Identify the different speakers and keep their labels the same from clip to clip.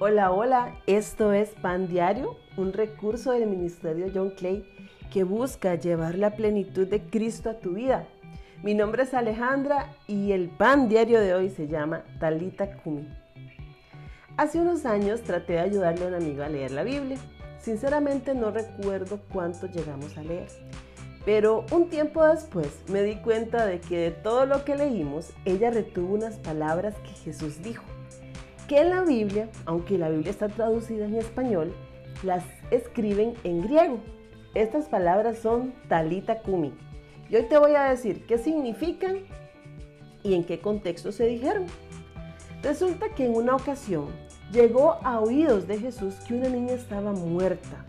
Speaker 1: Hola, hola, esto es Pan Diario, un recurso del Ministerio John Clay que busca llevar la plenitud de Cristo a tu vida. Mi nombre es Alejandra y el Pan Diario de hoy se llama Talita Kumi. Hace unos años traté de ayudarle a un amigo a leer la Biblia. Sinceramente no recuerdo cuánto llegamos a leer. Pero un tiempo después me di cuenta de que de todo lo que leímos, ella retuvo unas palabras que Jesús dijo que la Biblia, aunque la Biblia está traducida en español, las escriben en griego. Estas palabras son talita kumi. Y hoy te voy a decir qué significan y en qué contexto se dijeron. Resulta que en una ocasión llegó a oídos de Jesús que una niña estaba muerta.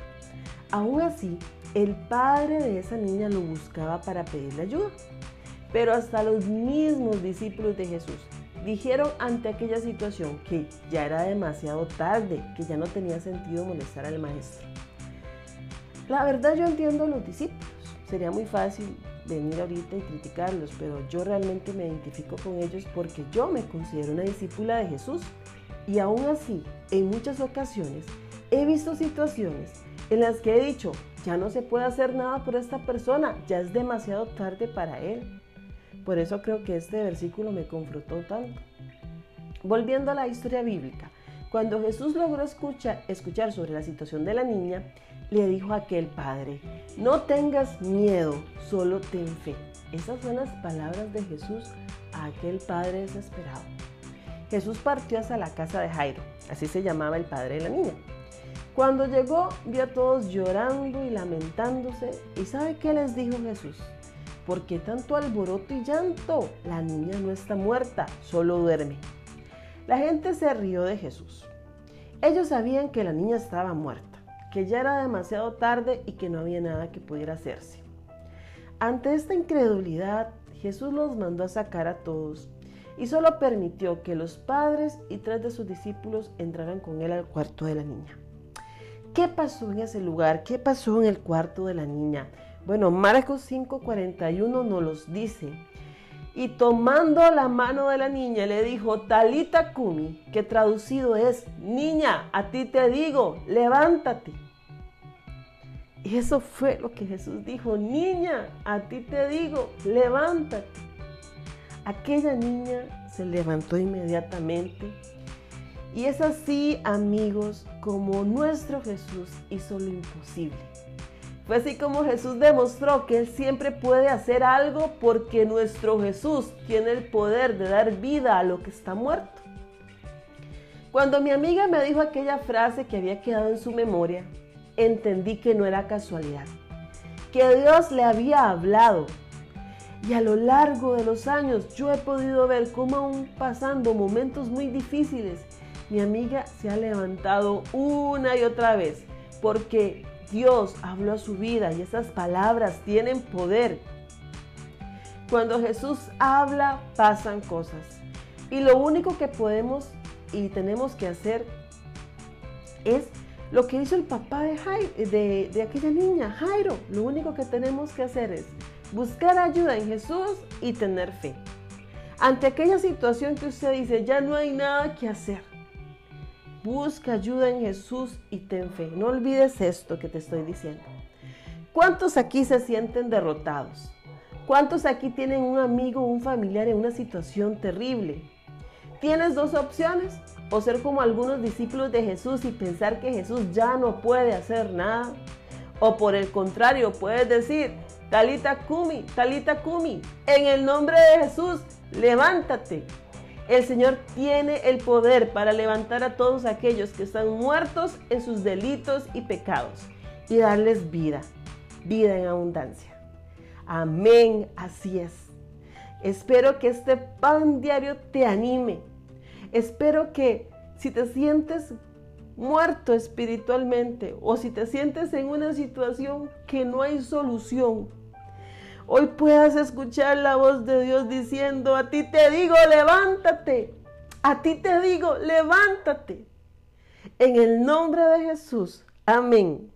Speaker 1: Aún así, el padre de esa niña lo buscaba para pedirle ayuda. Pero hasta los mismos discípulos de Jesús Dijeron ante aquella situación que ya era demasiado tarde, que ya no tenía sentido molestar al maestro. La verdad yo entiendo a los discípulos. Sería muy fácil venir ahorita y criticarlos, pero yo realmente me identifico con ellos porque yo me considero una discípula de Jesús. Y aún así, en muchas ocasiones, he visto situaciones en las que he dicho, ya no se puede hacer nada por esta persona, ya es demasiado tarde para él. Por eso creo que este versículo me confrontó tanto. Volviendo a la historia bíblica, cuando Jesús logró escuchar, sobre la situación de la niña, le dijo a aquel padre, no tengas miedo, solo ten fe. Esas son las palabras de Jesús a aquel padre desesperado. Jesús partió hacia la casa de Jairo, así se llamaba el padre de la niña. Cuando llegó, vio a todos llorando y lamentándose. ¿Y sabe qué les dijo Jesús? ¿Por qué tanto alboroto y llanto? La niña no está muerta, solo duerme. La gente se rió de Jesús. Ellos sabían que la niña estaba muerta, que ya era demasiado tarde y que no había nada que pudiera hacerse. Ante esta incredulidad, Jesús los mandó a sacar a todos y solo permitió que los padres y tres de sus discípulos entraran con él al cuarto de la niña. ¿Qué pasó en ese lugar? ¿Qué pasó en el cuarto de la niña? Bueno, Marcos 5:41 nos los dice. Y tomando la mano de la niña le dijo, Talita Kumi, que traducido es, niña, a ti te digo, levántate. Y eso fue lo que Jesús dijo, niña, a ti te digo, levántate. Aquella niña se levantó inmediatamente. Y es así, amigos, como nuestro Jesús hizo lo imposible. Fue así como Jesús demostró que Él siempre puede hacer algo porque nuestro Jesús tiene el poder de dar vida a lo que está muerto. Cuando mi amiga me dijo aquella frase que había quedado en su memoria, entendí que no era casualidad, que Dios le había hablado. Y a lo largo de los años yo he podido ver cómo aún pasando momentos muy difíciles, mi amiga se ha levantado una y otra vez, porque Dios habló a su vida y esas palabras tienen poder. Cuando Jesús habla, pasan cosas. Y lo único que podemos y tenemos que hacer es lo que hizo el papá de, de, aquella niña, Jairo. Lo único que tenemos que hacer es buscar ayuda en Jesús y tener fe. Ante aquella situación que usted dice, ya no hay nada que hacer. Busca ayuda en Jesús y ten fe. No olvides esto que te estoy diciendo. ¿Cuántos aquí se sienten derrotados? ¿Cuántos aquí tienen un amigo o un familiar en una situación terrible? Tienes dos opciones, o ser como algunos discípulos de Jesús y pensar que Jesús ya no puede hacer nada, o por el contrario, puedes decir, Talita Kumi, Talita Kumi, en el nombre de Jesús, levántate, el Señor tiene el poder para levantar a todos aquellos que están muertos en sus delitos y pecados y darles vida, vida en abundancia. Amén, así es. Espero que este pan diario te anime. Espero que si te sientes muerto espiritualmente o si te sientes en una situación que no hay solución, hoy puedas escuchar la voz de Dios diciendo, a ti te digo, levántate, a ti te digo, levántate. En el nombre de Jesús, amén.